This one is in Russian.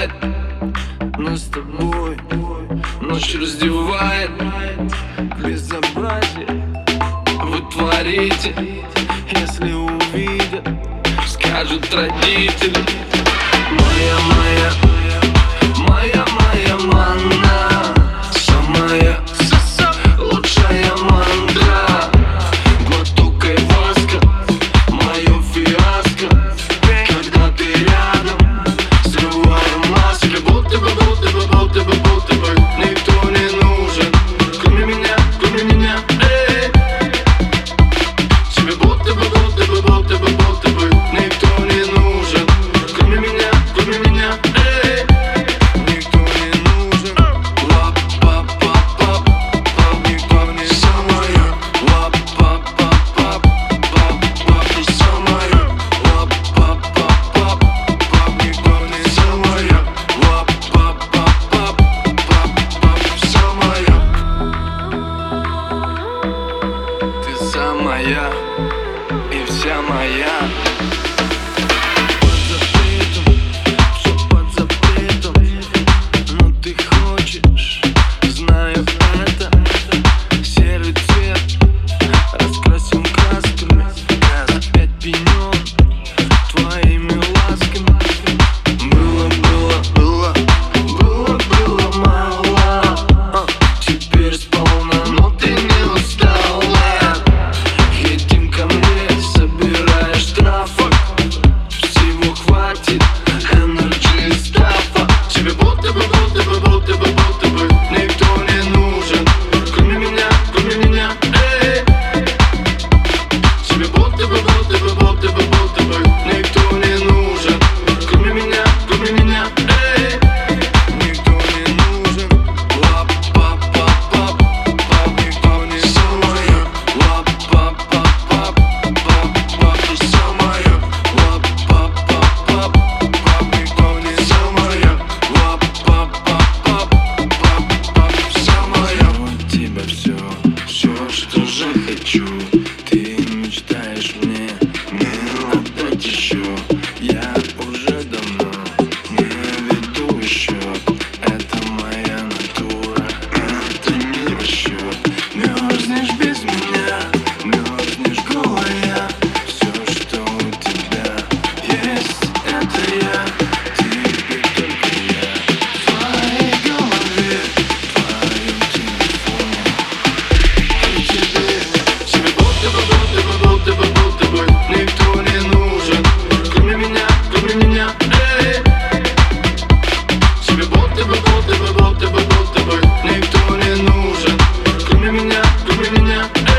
раздевает нас с тобой. Ночь раздевает. Безобразие Вы творите, если увидят Скажут родители. now.